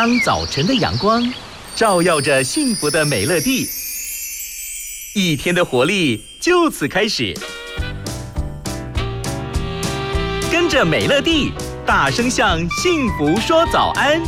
当早晨的阳光照耀着幸福的美乐蒂，一天的活力就此开始。跟着美乐蒂，大声向幸福说早安。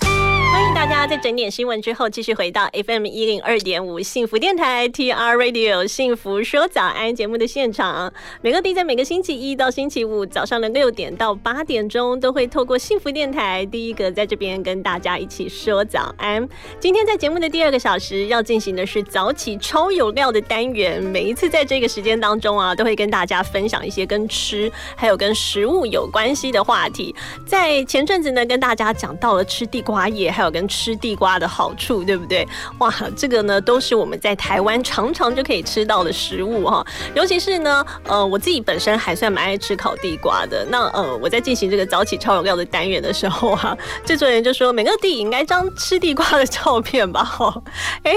欢迎大家在整点新闻之后，继续回到 FM 一零二点五幸福电台 TR Radio 幸福说早安节目的现场。每个地在每个星期一到星期五早上的六点到八点钟，都会透过幸福电台第一个在这边跟大家一起说早安。今天在节目的第二个小时要进行的是早起超有料的单元。每一次在这个时间当中啊，都会跟大家分享一些跟吃还有跟食物有关系的话题。在前阵子呢，跟大家讲到了吃地瓜叶，还有跟吃地瓜的好处，对不对？哇，这个呢都是我们在台湾常常就可以吃到的食物哈。尤其是呢，呃，我自己本身还算蛮爱吃烤地瓜的。那呃，我在进行这个早起超有料的单元的时候啊，制作人就说每个地应该张吃地瓜的照片吧哈。哎，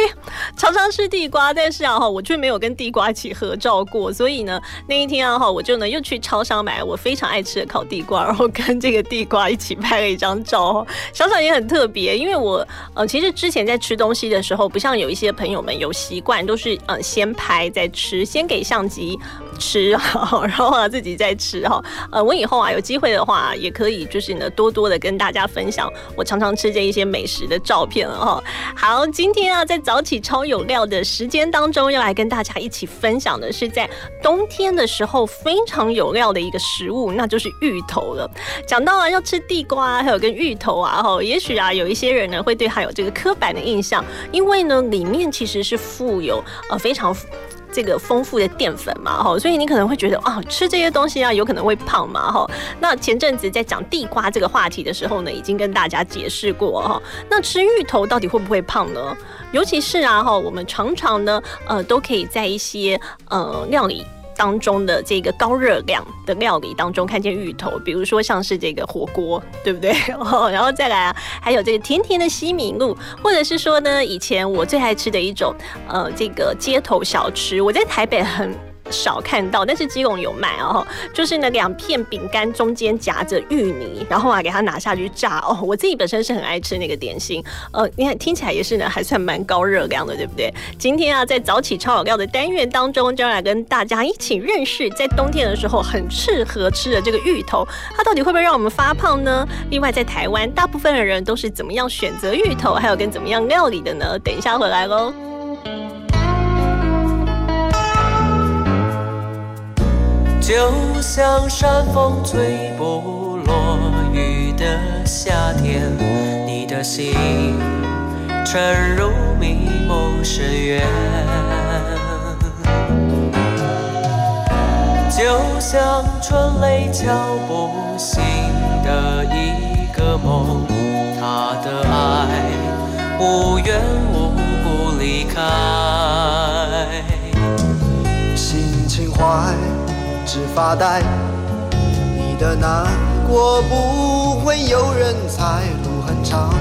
常常吃地瓜，但是啊哈，我却没有跟地瓜一起合照过。所以呢，那一天啊哈，我就呢又去超商买我非常爱吃的烤地瓜，然后跟这个地瓜一起拍了一张照。想想也很特别，因为我。呃，其实之前在吃东西的时候，不像有一些朋友们有习惯，都是呃先拍再吃，先给相机吃，然后自己再吃哈。呃，我以后啊有机会的话，也可以就是呢多多的跟大家分享我常常吃这一些美食的照片了哈。好，今天啊在早起超有料的时间当中，要来跟大家一起分享的是在冬天的时候非常有料的一个食物，那就是芋头了。讲到啊要吃地瓜，还有跟芋头啊哈，也许啊有一些人呢会对。还有这个刻板的印象，因为呢，里面其实是富有呃非常这个丰富的淀粉嘛，哈，所以你可能会觉得啊，吃这些东西啊，有可能会胖嘛，哈。那前阵子在讲地瓜这个话题的时候呢，已经跟大家解释过哈。那吃芋头到底会不会胖呢？尤其是啊，哈，我们常常呢，呃，都可以在一些呃料理。当中的这个高热量的料理当中，看见芋头，比如说像是这个火锅，对不对？然后再来啊，还有这个甜甜的西米露，或者是说呢，以前我最爱吃的一种呃这个街头小吃，我在台北很。少看到，但是基隆有卖哦，就是呢两片饼干中间夹着芋泥，然后啊给它拿下去炸哦。我自己本身是很爱吃那个点心，呃，你看听起来也是呢，还算蛮高热量的，对不对？今天啊在早起超有料的单元当中，就要来跟大家一起认识，在冬天的时候很适合吃的这个芋头，它到底会不会让我们发胖呢？另外在台湾，大部分的人都是怎么样选择芋头，还有跟怎么样料理的呢？等一下回来喽。就像山风吹不落雨的夏天，你的心沉入迷梦深渊。就像春雷敲不醒的一个梦，他的爱无缘无故离开，只发呆，你的难过不会有人猜。路很长，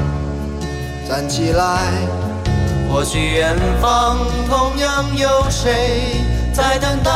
站起来。或许远方同样有谁在等待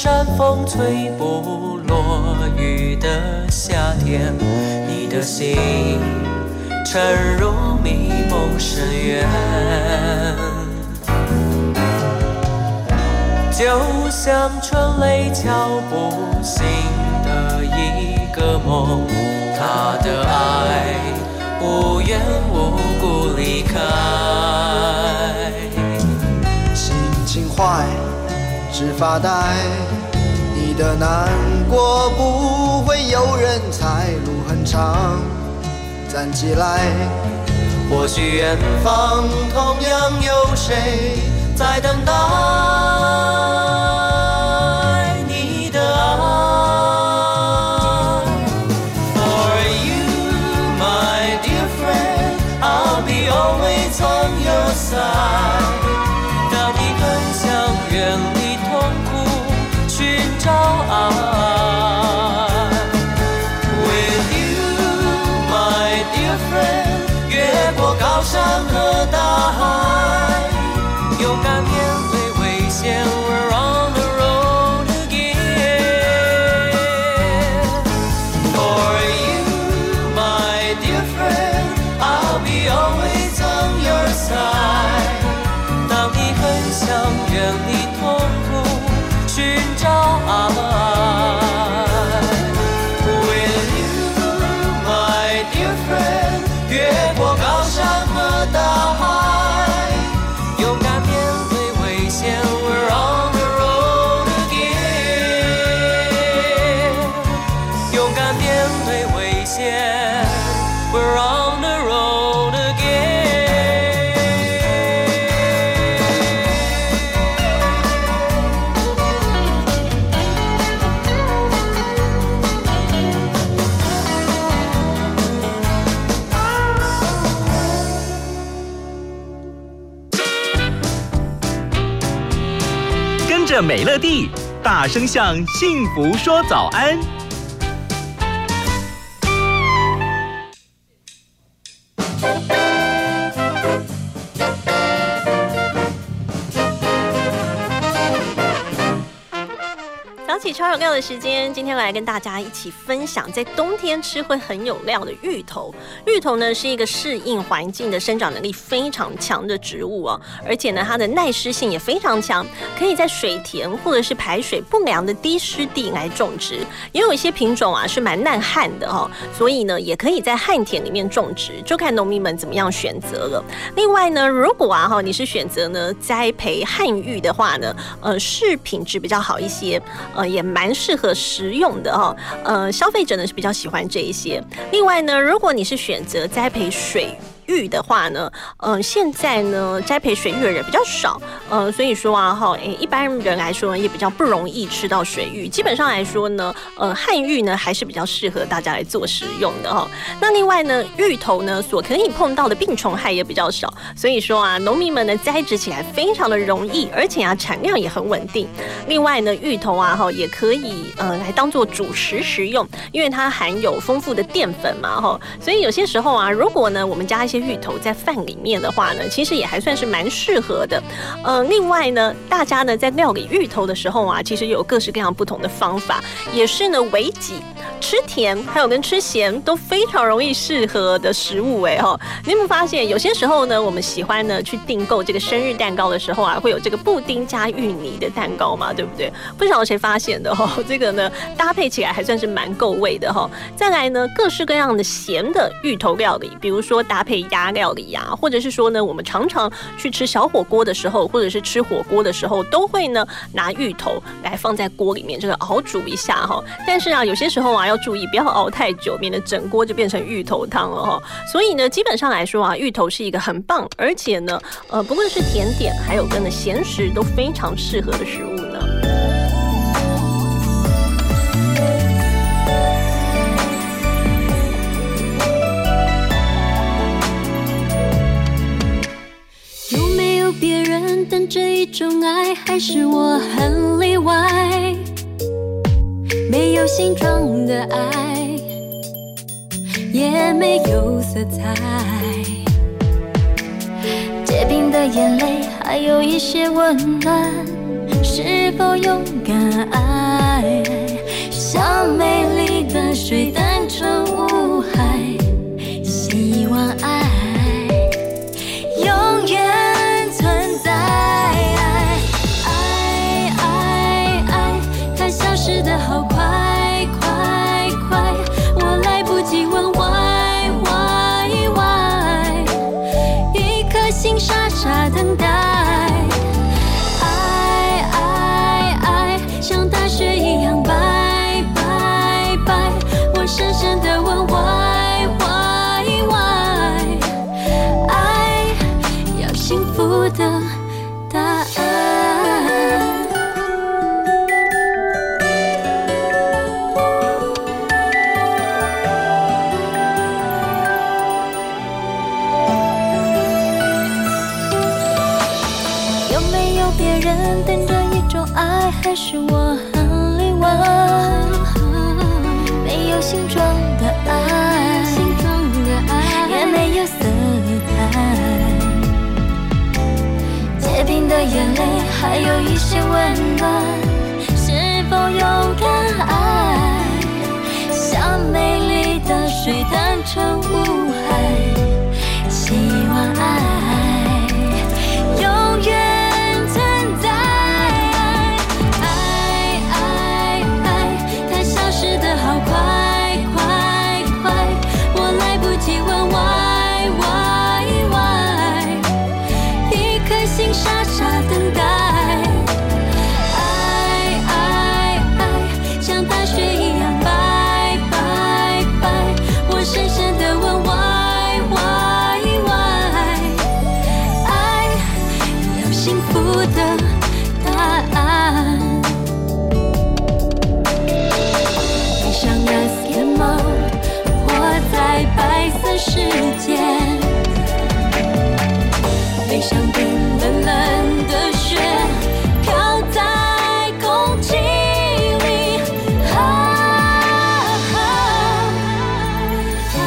山风吹不落雨的夏天，你的心沉入迷梦深渊。就像春雷敲不醒的一个梦，他的爱无缘无故离开。心情坏，只发呆。你的难过不会有人猜，路很长，站起来。或许远方同样有谁在等待声向幸福说早安。料的时间，今天来跟大家一起分享，在冬天吃会很有料的芋头。芋头呢是一个适应环境的生长能力非常强的植物哦，而且呢它的耐湿性也非常强，可以在水田或者是排水不良的低湿地来种植。也有一些品种啊是蛮耐旱的哈、所以呢也可以在旱田里面种植，就看农民们怎么样选择了。另外呢，如果啊哈你是选择呢栽培旱芋的话呢，呃是品质比较好一些，呃也蛮适合食用的哈、呃消费者呢是比较喜欢这一些。另外呢，如果你是选择栽培水。芋的话呢，呃，现在呢栽培水芋的人比较少，呃，所以说啊哈，诶，一般人来说也比较不容易吃到水芋。基本上来说呢，呃，旱芋呢还是比较适合大家来做食用的哈。那另外呢，芋头呢所可以碰到的病虫害也比较少，所以说啊，农民们呢栽植起来非常的容易，而且啊产量也很稳定。另外呢，芋头啊哈也可以呃来当做主食食用，因为它含有丰富的淀粉嘛哈，所以有些时候啊，如果呢我们加一些芋头在饭里面的话呢，其实也还算是蛮适合的。呃，另外呢，大家呢在料理芋头的时候啊，其实有各式各样不同的方法，也是呢为己吃甜还有跟吃咸都非常容易适合的食物哎哈。你有没有发现，有些时候呢，我们喜欢呢去订购这个生日蛋糕的时候啊，会有这个布丁加芋泥的蛋糕嘛，对不对？不晓得谁发现的哈，这个呢搭配起来还算是蛮够味的哈。再来呢，各式各样的咸的芋头料理，比如说搭配鸭料理呀、或者是说呢，我们常常去吃小火锅的时候，或者是吃火锅的时候，都会呢拿芋头来放在锅里面这个熬煮一下哈。但是啊，有些时候啊要注意，不要熬太久，免得整锅就变成芋头汤了哈。所以呢，基本上来说啊，芋头是一个很棒，而且呢，呃，不论是甜点还有跟的咸食都非常适合的食物别人等这一种爱？还是我很例外？没有形状的爱，也没有色彩。结冰的眼泪，还有一些温暖。是否勇敢爱？像美丽的水，单纯无害。希望爱。了我背上冰冷冷的雪，飘在空气里。啊，爱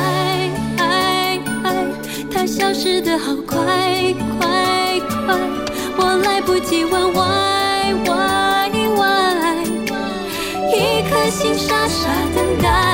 爱爱，它消失的好快快快，我来不及问 why why why，一颗心傻傻等待。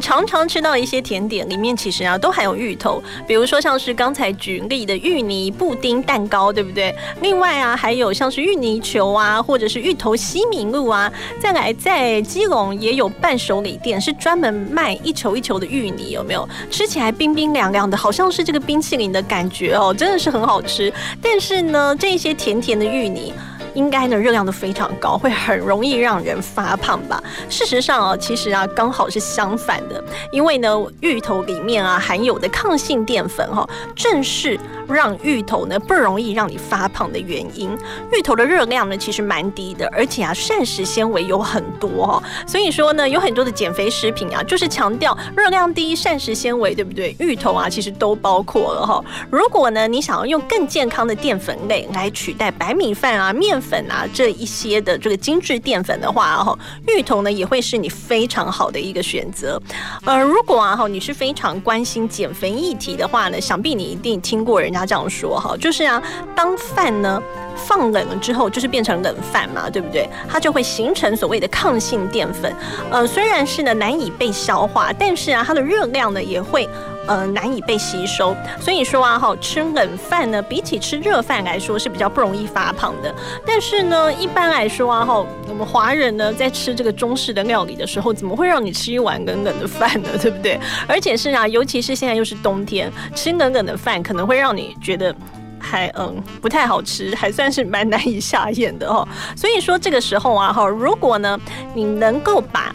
常常吃到一些甜点，里面其实啊都含有芋头，比如说像是刚才举例的芋泥布丁蛋糕，对不对？另外啊，还有像是芋泥球啊，或者是芋头西米露啊。再来，在基隆也有伴手礼店，是专门卖一球一球的芋泥，有没有？吃起来冰冰凉凉的，好像是这个冰淇淋的感觉哦，真的是很好吃。但是呢，这些甜甜的芋泥。应该呢热量都非常高，会很容易让人发胖吧？事实上啊，其实啊刚好是相反的，因为呢芋头里面啊含有的抗性淀粉哈、正是让芋头呢不容易让你发胖的原因。芋头的热量呢其实蛮低的，而且啊膳食纤维有很多哈、所以说呢有很多的减肥食品啊就是强调热量低、膳食纤维，对不对？芋头啊其实都包括了哈、如果呢你想要用更健康的淀粉类来取代白米饭啊、面粉啊这一些的这个精致淀粉的话，哈，芋头呢也会是你非常好的一个选择。呃，如果啊哈你是非常关心减肥议题的话呢，想必你一定听过人家这样说哈，就是啊，当饭呢。放冷了之后，就是变成冷饭嘛，对不对？它就会形成所谓的抗性淀粉。呃，虽然是呢难以被消化，但是啊，它的热量呢也会呃难以被吸收。所以说啊，哈，吃冷饭呢，比起吃热饭来说是比较不容易发胖的。但是呢，一般来说啊，哈，我们华人呢在吃这个中式的料理的时候，怎么会让你吃一碗冷冷的饭呢？对不对？而且是啊，尤其是现在又是冬天，吃冷冷的饭可能会让你觉得。还嗯不太好吃，还算是蛮难以下咽的哦。所以说这个时候啊哈，如果呢你能够把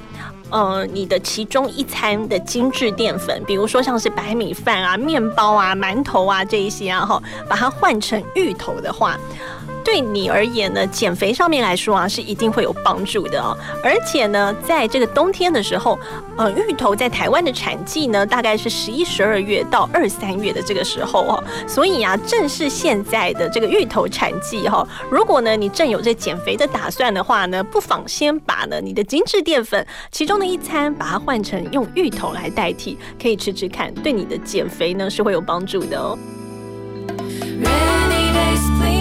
呃你的其中一餐的精致淀粉，比如说像是白米饭啊、面包啊、馒头啊这一些啊哈，把它换成芋头的话。对你而言呢减肥上面来说啊是一定会有帮助的哦。而且呢在这个冬天的时候嗯芋头在台湾的产季呢大概是十一十二月到二三月的这个时候哦。所以啊正是现在的这个芋头产季哈如果呢你正有这减肥的打算的话呢不妨先把呢你的精致淀粉其中的一餐把它换成用芋头来代替可以吃吃看对你的减肥呢是会有帮助的哦。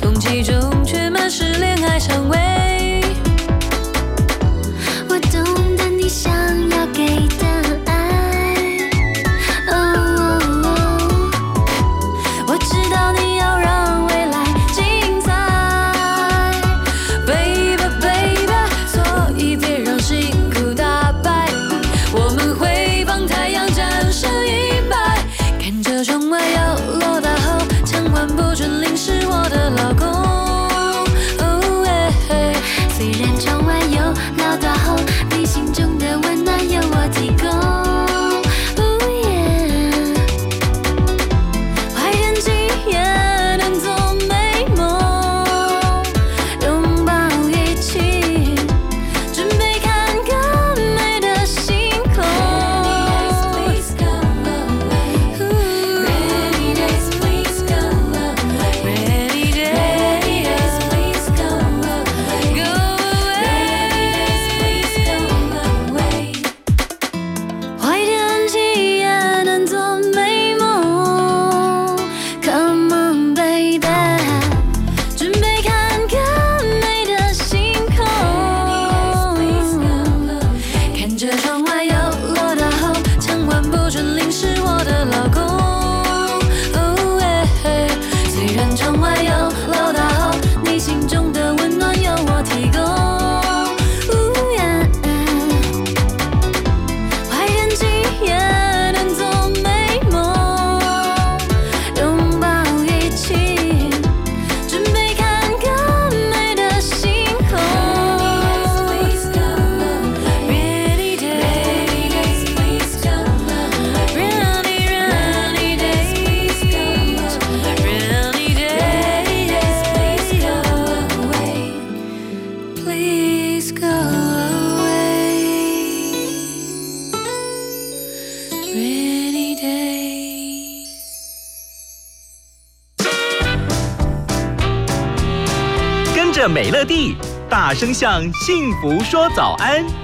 空气中却满是恋爱香味向幸福说早安。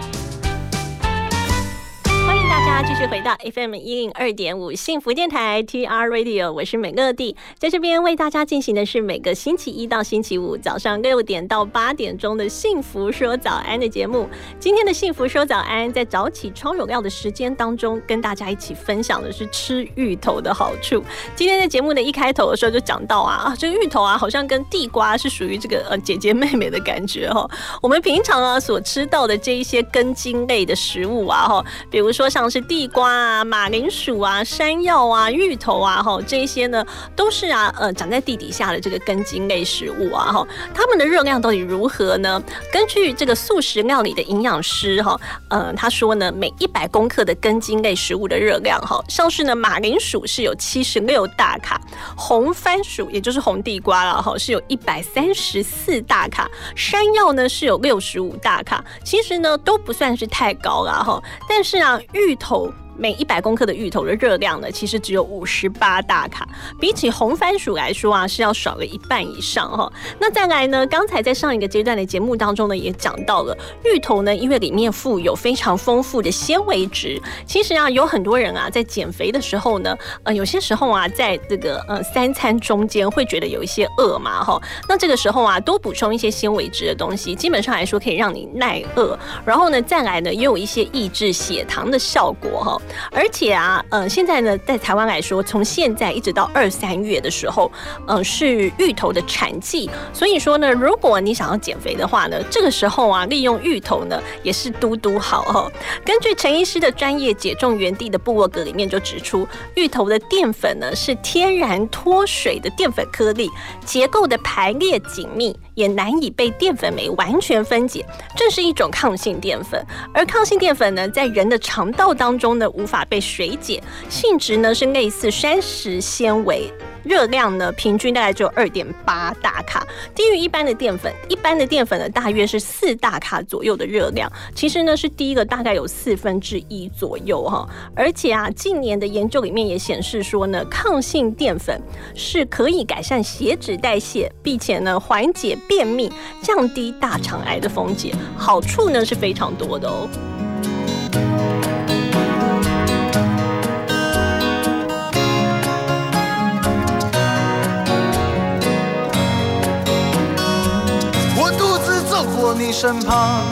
续回到 FM 一零二点五幸福电台 TR Radio，我是美乐蒂，在这边为大家进行的是每个星期一到星期五早上六点到八点钟的幸福说早安的节目。今天的幸福说早安，在早起超有料的时间当中，跟大家一起分享的是吃芋头的好处。今天在节目的一开头的时候就讲到啊啊，这个芋头啊，好像跟地瓜是属于这个呃姐姐妹妹的感觉哈。我们平常啊所吃到的这一些根茎类的食物啊哈，比如说像是地瓜啊、马铃薯啊、山药啊、芋头啊哈，这些呢都是啊呃长在地底下的这个根茎类食物啊哈，它们的热量到底如何呢？根据这个素食料理的营养师哈，呃他说呢，每一百公克的根茎类食物的热量哈，像是呢马铃薯是有七十六大卡，红番薯也就是红地瓜了哈，是有一百三十四大卡，山药呢是有六十五大卡，其实呢都不算是太高了哈，但是啊芋头。每一百公克的芋头的热量呢，其实只有五十八大卡，比起红番薯来说啊，是要少了一半以上哈。那再来呢，刚才在上一个阶段的节目当中呢，也讲到了芋头呢，因为里面富有非常丰富的纤维质。其实啊，有很多人啊，在减肥的时候呢，呃，有些时候啊，在这个呃三餐中间会觉得有一些饿嘛哈。那这个时候啊，多补充一些纤维质的东西，基本上来说可以让你耐饿。然后呢，再来呢，也有一些抑制血糖的效果哈。而且啊，呃，现在呢，在台湾来说，从现在一直到二三月的时候，嗯，是芋头的产季，所以说呢，如果你想要减肥的话呢，这个时候啊，利用芋头呢，也是嘟嘟好哦。根据陈医师的专业减重园地的部落格里面就指出，芋头的淀粉呢是天然脱水的淀粉颗粒，结构的排列紧密。也难以被淀粉酶完全分解，这是一种抗性淀粉。而抗性淀粉呢，在人的肠道当中呢，无法被水解，性质呢是类似膳食纤维。热量呢，平均大概只有二点八大卡，低于一般的淀粉。一般的淀粉呢，大约是四大卡左右的热量，其实呢是低了大概有四分之一左右哈。而且啊，近年的研究里面也显示说呢，抗性淀粉是可以改善血脂代谢，并且呢缓解便秘，降低大肠癌的风险，好处呢是非常多的哦。你身旁，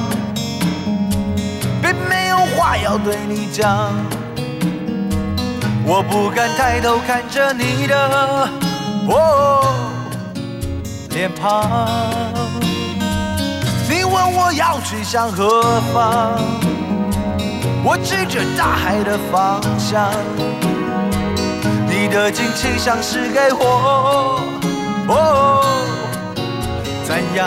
并没有话要对你讲。我不敢抬头看着你的哦脸庞。你问我要去向何方，我指着大海的方向。你的惊奇像是给我哦。怎样？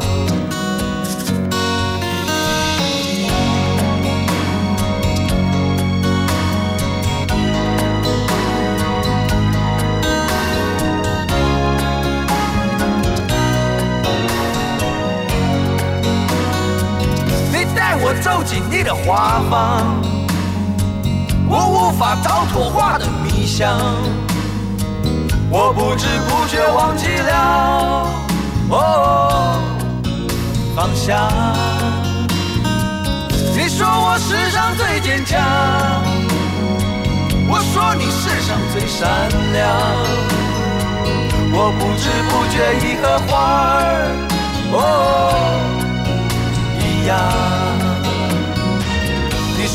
走进你的花房，我无法逃脱花的迷香，我不知不觉忘记了哦方向。你说我世上最坚强，我说你世上最善良。我不知不觉已和花儿哦一样。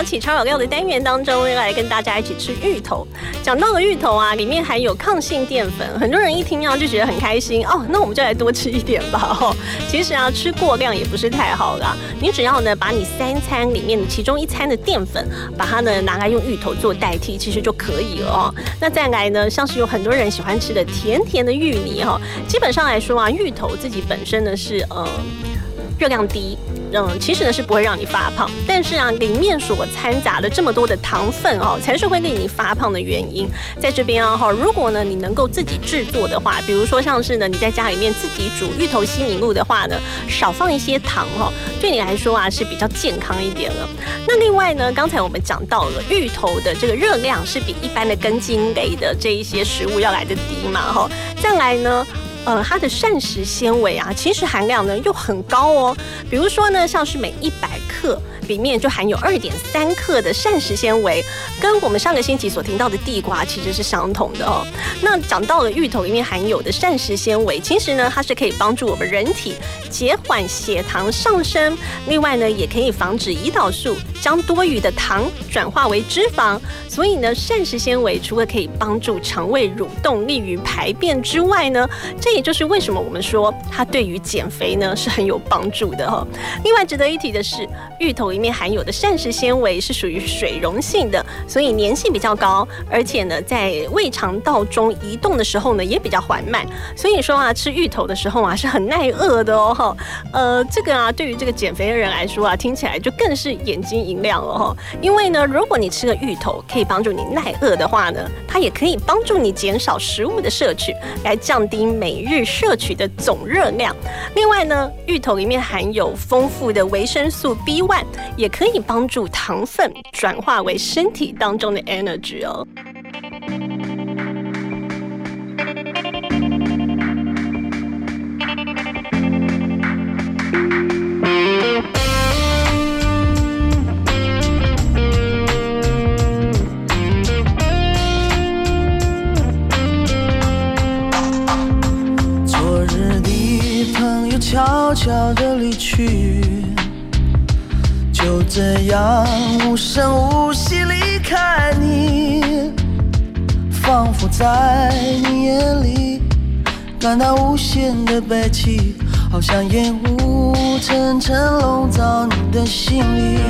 早起超有料的单元当中，要来跟大家一起吃芋头。讲到了芋头啊，里面含有抗性淀粉，很多人一听到就觉得很开心哦，那我们就来多吃一点吧。哦，其实啊，吃过量也不是太好啦。你只要呢，把你三餐里面的其中一餐的淀粉，把它呢拿来用芋头做代替，其实就可以了哦。那再来呢，像是有很多人喜欢吃的甜甜的芋泥哈、基本上来说啊，芋头自己本身呢是呃热量低。嗯，其实呢是不会让你发胖，但是啊，里面所掺杂的这么多的糖分哦，才是会令你发胖的原因。在这边啊哈，如果呢你能够自己制作的话，比如说像是呢你在家里面自己煮芋头西米露的话呢，少放一些糖哈，对你来说啊是比较健康一点了。那另外呢，刚才我们讲到了芋头的这个热量是比一般的根茎类的这一些食物要来的低嘛哈，再来呢。呃，它的膳食纤维啊，其实含量呢又很高哦。比如说呢，像是每一百克里面就含有二点三克的膳食纤维，跟我们上个星期所听到的地瓜其实是相同的哦。那讲到了芋头里面含有的膳食纤维，其实呢它是可以帮助我们人体减缓血糖上升，另外呢也可以防止胰岛素将多余的糖转化为脂肪。所以呢，膳食纤维除了可以帮助肠胃蠕动、利于排便之外呢，这也就是为什么我们说它对于减肥呢是很有帮助的哈。另外值得一提的是，芋头里里面含有的膳食纤维是属于水溶性的，所以粘性比较高，而且呢在胃肠道中移动的时候呢也比较缓慢。所以说啊，吃芋头的时候啊是很耐饿的哦哈。呃，这个啊对于这个减肥的人来说啊，听起来就更是眼睛一亮了哈。因为呢，如果你吃了芋头可以帮助你耐饿的话呢，它也可以帮助你减少食物的摄取，来降低每日摄取的总热量。另外呢，芋头里面含有丰富的维生素 B one，也可以帮助糖分转化为身体当中的 energy 哦。昨日的朋友悄悄地离去，声无息离开你，仿佛在你眼里感到无限的悲戚，好像烟雾层层笼罩你的心里。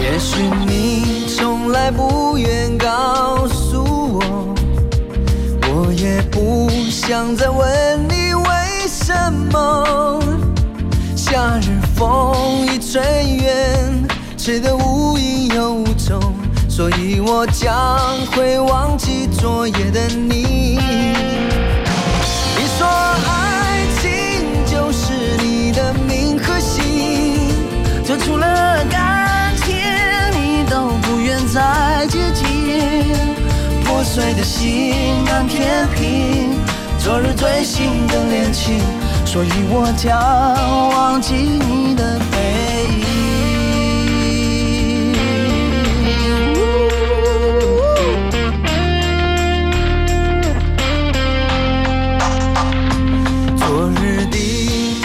也许你从来不愿告诉我，我也不想再问你为什么。夏日风已吹远，吹得无影又无踪，所以我将会忘记昨夜的你。你说爱情就是你的名和姓，就除了感情，你都不愿再接近。破碎的心难填平，昨日最新的恋情，所以我将忘记你的背影。昨日的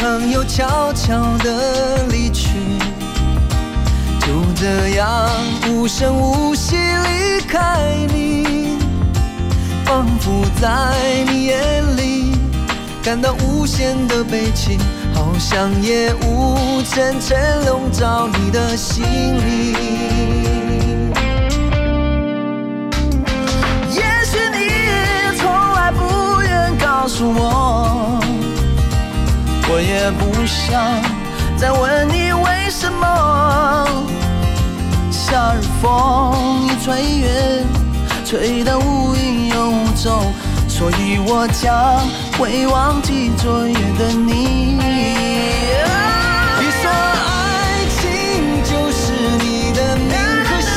朋友悄悄地离去，就这样无声无息离开你，仿佛在你眼感到无限的悲情，好像夜雾层层笼罩你的心里。也许你从来不愿告诉我，我也不想再问你为什么。夏日风一吹远，吹得无影又无踪，所以我将会忘记昨夜的你。你说爱情就是你的名和姓，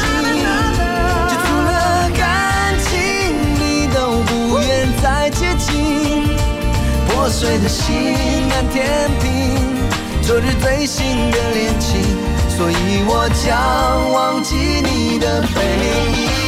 就除了感情，你都不愿再接近。破碎的心难填平，昨日最新的恋情，所以我将忘记你的背影。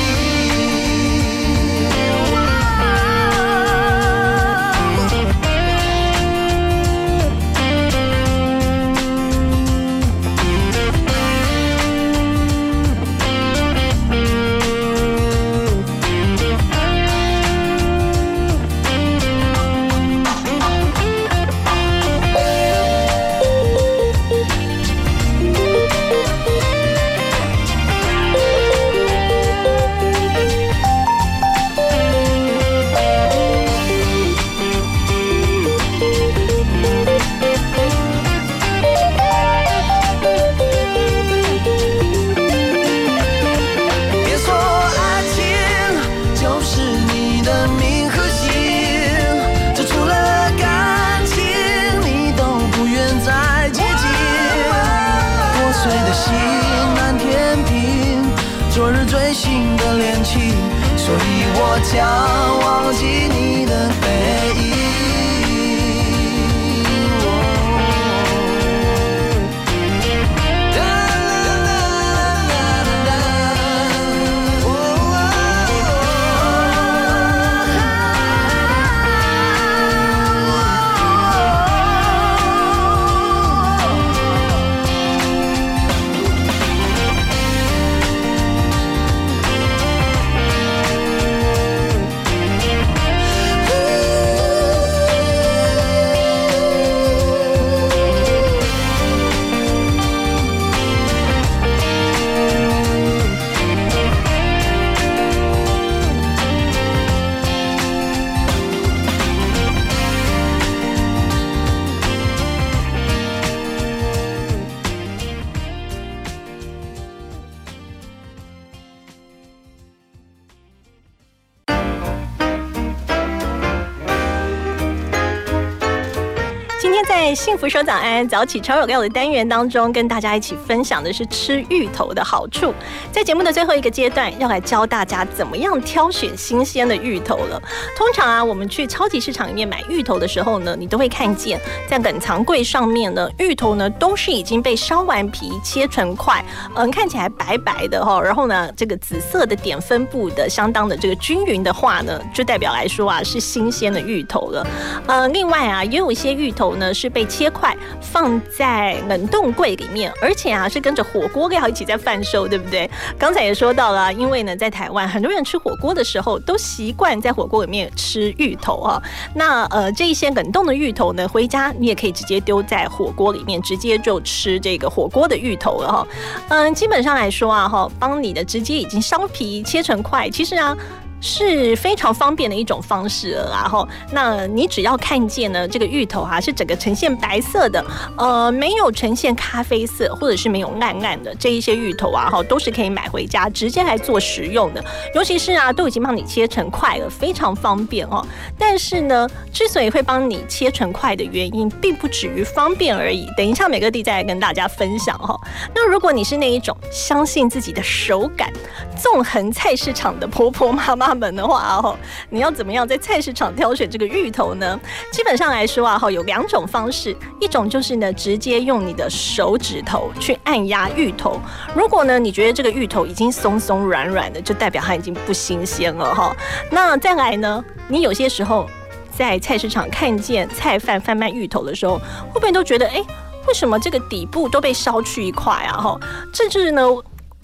福说早安早起超有料的单元当中，跟大家一起分享的是吃芋头的好处。在节目的最后一个阶段，要来教大家怎么样挑选新鲜的芋头了。通常啊，我们去超级市场里面买芋头的时候呢，你都会看见在冷藏柜上面呢，芋头呢都是已经被削完皮、切成块，嗯，看起来白白的哈。然后呢，这个紫色的点分布的相当的这个均匀的话呢，就代表来说啊是新鲜的芋头了。呃，另外啊，也有一些芋头呢是被切块放在冷冻柜里面，而且啊是跟着火锅料一起在贩售，对不对？刚才也说到了，因为呢在台湾很多人吃火锅的时候都习惯在火锅里面吃芋头啊。那呃这一些冷冻的芋头呢，回家你也可以直接丢在火锅里面，直接就吃这个火锅的芋头了哈。嗯，基本上来说啊哈，帮你的直接已经削皮切成块，其实啊。是非常方便的一种方式了。然后，那你只要看见呢，这个芋头哈、是整个呈现白色的，呃，没有呈现咖啡色，或者是没有暗暗的这一些芋头啊，哈，都是可以买回家直接来做食用的。尤其是啊，都已经帮你切成块了，非常方便哦。但是呢，之所以会帮你切成块的原因，并不止于方便而已。等一下，每个地再来跟大家分享哈、那如果你是那一种相信自己的手感、纵横菜市场的婆婆妈妈他们的话哦，你要怎么样在菜市场挑选这个芋头呢？基本上来说啊，哈，有两种方式，一种就是呢，直接用你的手指头去按压芋头。如果呢，你觉得这个芋头已经松松软软的，就代表它已经不新鲜了哈。那再来呢，你有些时候在菜市场看见菜贩贩卖芋头的时候，会不会都觉得，哎，为什么这个底部都被烧去一块啊？哈，这就是呢。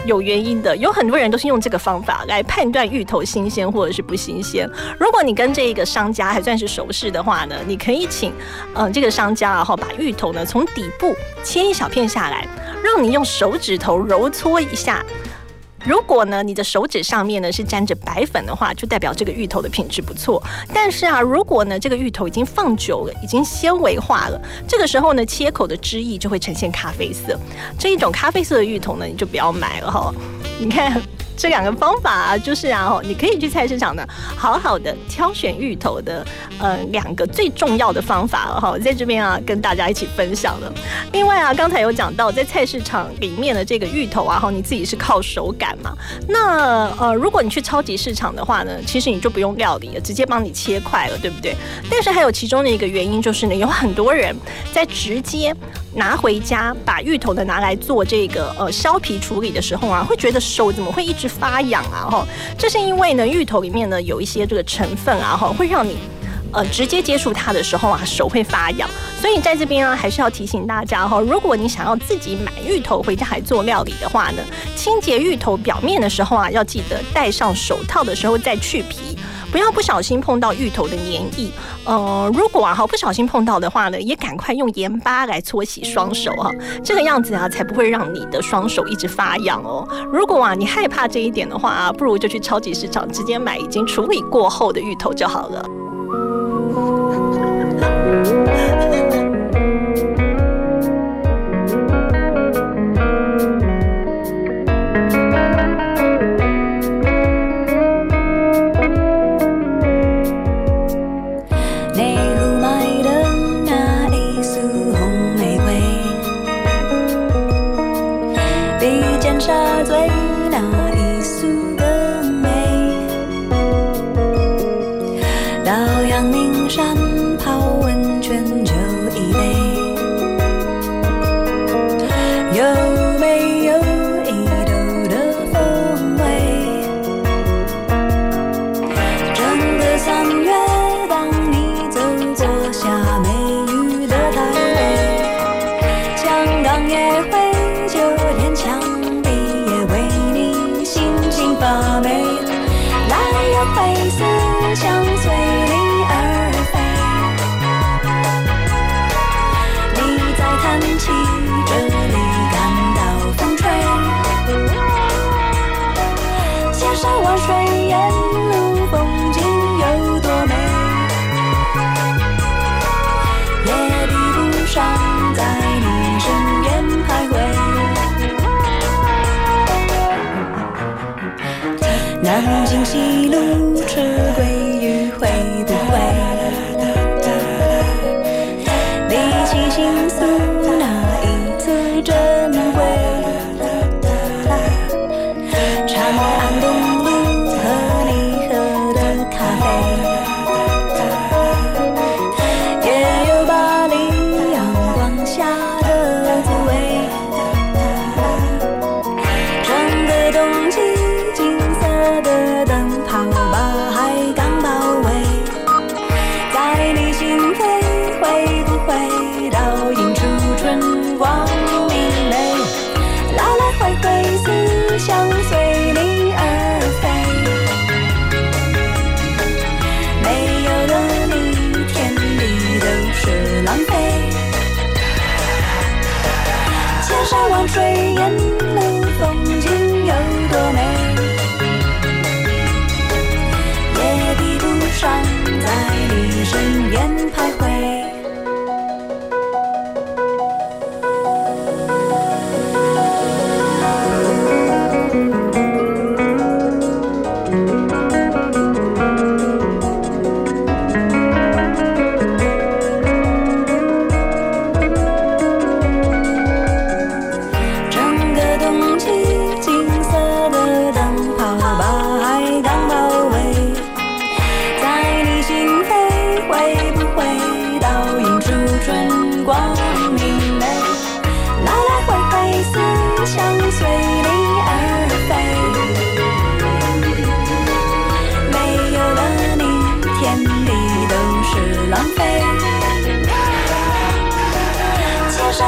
有原因的，有很多人都是用这个方法来判断芋头新鲜或者是不新鲜。如果你跟这一个商家还算是熟识的话呢，你可以请嗯、这个商家然后把芋头呢从底部切一小片下来，让你用手指头揉搓一下。如果呢，你的手指上面呢是沾着白粉的话，就代表这个芋头的品质不错。但是啊，如果呢这个芋头已经放久了，已经纤维化了，这个时候呢切口的汁液就会呈现咖啡色。这一种咖啡色的芋头呢，你就不要买了哈。你看。这两个方法啊，就是啊，你可以去菜市场呢，好好的挑选芋头的，呃，两个最重要的方法了哈，在这边啊，跟大家一起分享了。另外啊，刚才有讲到，在菜市场里面的这个芋头啊，哈，你自己是靠手感嘛。那呃，如果你去超级市场的话呢，其实你就不用料理了，直接帮你切块了，对不对？但是还有其中的一个原因就是呢，有很多人在直接拿回家把芋头呢拿来做这个呃削皮处理的时候啊，会觉得手怎么会一直发痒啊？哈，这是因为呢芋头里面呢有一些这个成分啊，哈，会让你。呃，直接接触它的时候啊，手会发痒，所以在这边啊，还是要提醒大家哈，如果你想要自己买芋头回家来做料理的话呢，清洁芋头表面的时候啊，要记得戴上手套的时候再去皮，不要不小心碰到芋头的黏液。呃，如果啊哈不小心碰到的话呢，也赶快用盐巴来搓洗双手哈，这个样子啊，才不会让你的双手一直发痒哦。如果啊你害怕这一点的话啊，不如就去超级市场直接买已经处理过后的芋头就好了。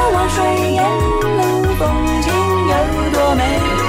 万水烟，路风景有多美。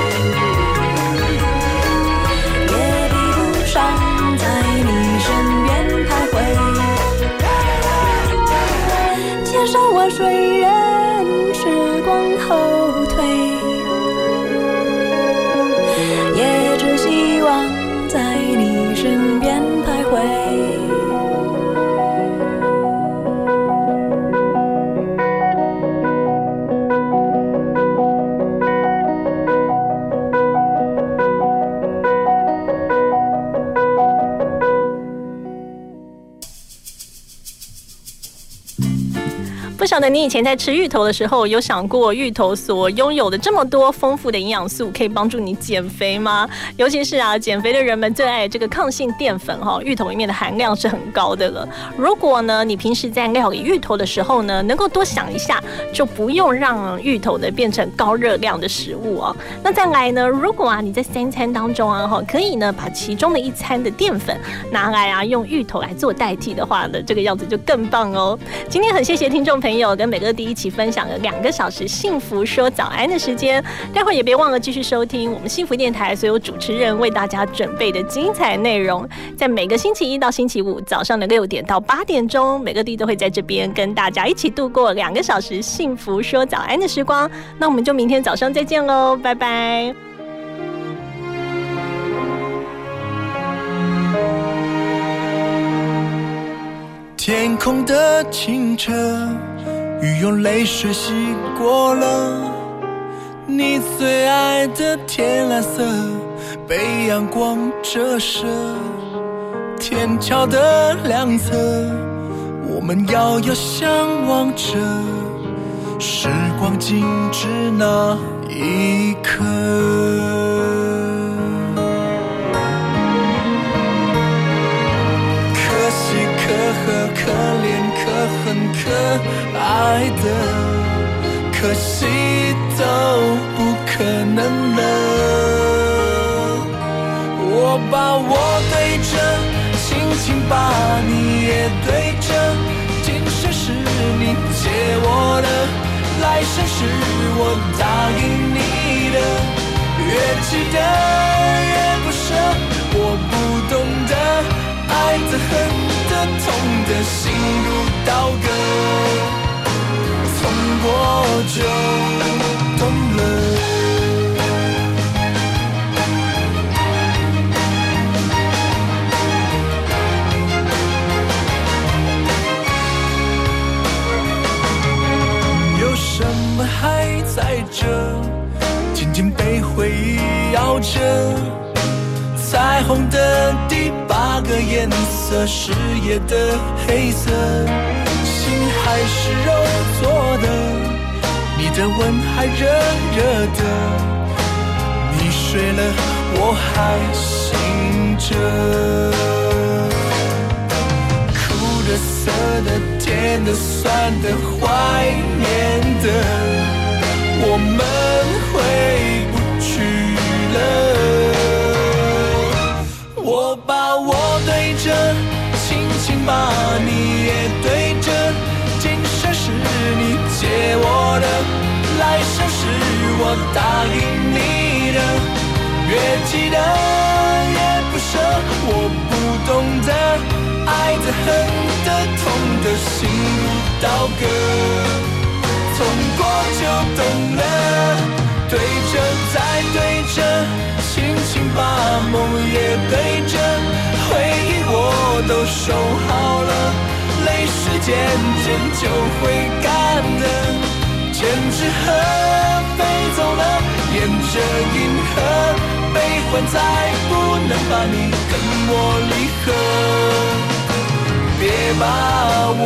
那你以前在吃芋头的时候，有想过芋头所拥有的这么多丰富的营养素，可以帮助你减肥吗？尤其是啊，减肥的人们最爱这个抗性淀粉哈，芋头里面的含量是很高的了。如果呢，你平时在料理芋头的时候呢，能够多想一下，就不用让芋头呢变成高热量的食物哦。那再来呢，如果啊你在三餐当中啊哈，可以呢把其中的一餐的淀粉拿来啊用芋头来做代替的话呢，这个样子就更棒哦。今天很谢谢听众朋友我跟美乐迪一起分享了两个小时幸福说早安的时间，待会也别忘了继续收听我们幸福电台所有主持人为大家准备的精彩内容，在每个星期一到星期五早上的六点到八点钟，美乐迪都会在这边跟大家一起度过两个小时幸福说早安的时光。那我们就明天早上再见喽，拜拜。天空的清澈，雨用泪水洗过了你最爱的天蓝色，被阳光折射。天桥的两侧，我们遥遥相望着，时光静止那一刻。可喜可贺，可怜很可爱的，可惜都不可能了。我把我对着，轻轻把你也对着，今生是你借我的，来生是我答应你的，越记得越不舍，我不懂得。爱的、恨的、痛的，心如刀割，痛过就懂了。有什么还在这？紧紧被回忆咬着。彩虹的第八个颜色是夜的黑色，心还是肉做的，你的吻还热热的，你睡了，我还醒着。苦的、涩的、甜的、酸的、怀念的，我们回不去了。把你也对着，今生是你借我的，来生是我答应你的，越记得越不舍，我不懂得爱的、恨的、痛的，心如刀割，痛过就懂了，对着再对着。轻轻把梦也对着，回忆我都收好了，泪水渐渐就会干的，千纸鹤飞走了，沿着银河，悲欢再不能把你跟我离合，别把我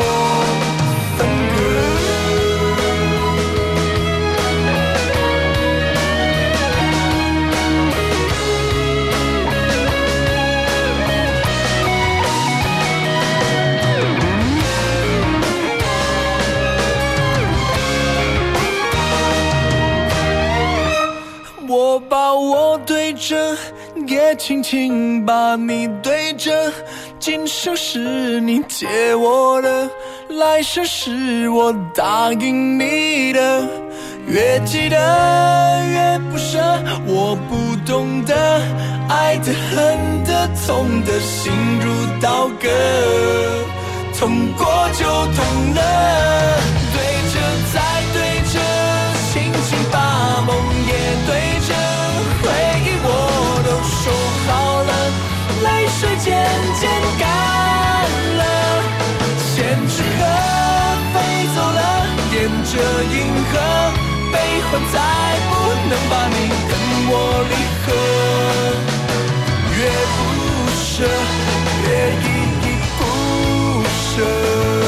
着，也轻轻把你对着。今生是你借我的，来生是我答应你的。越记得越不舍，我不懂得爱的、恨的、痛的，心如刀割，痛过就痛了。渐渐干了，千纸鹤飞走了，沿着银河，悲欢再不能把你跟我离合，越不舍，越依依不舍。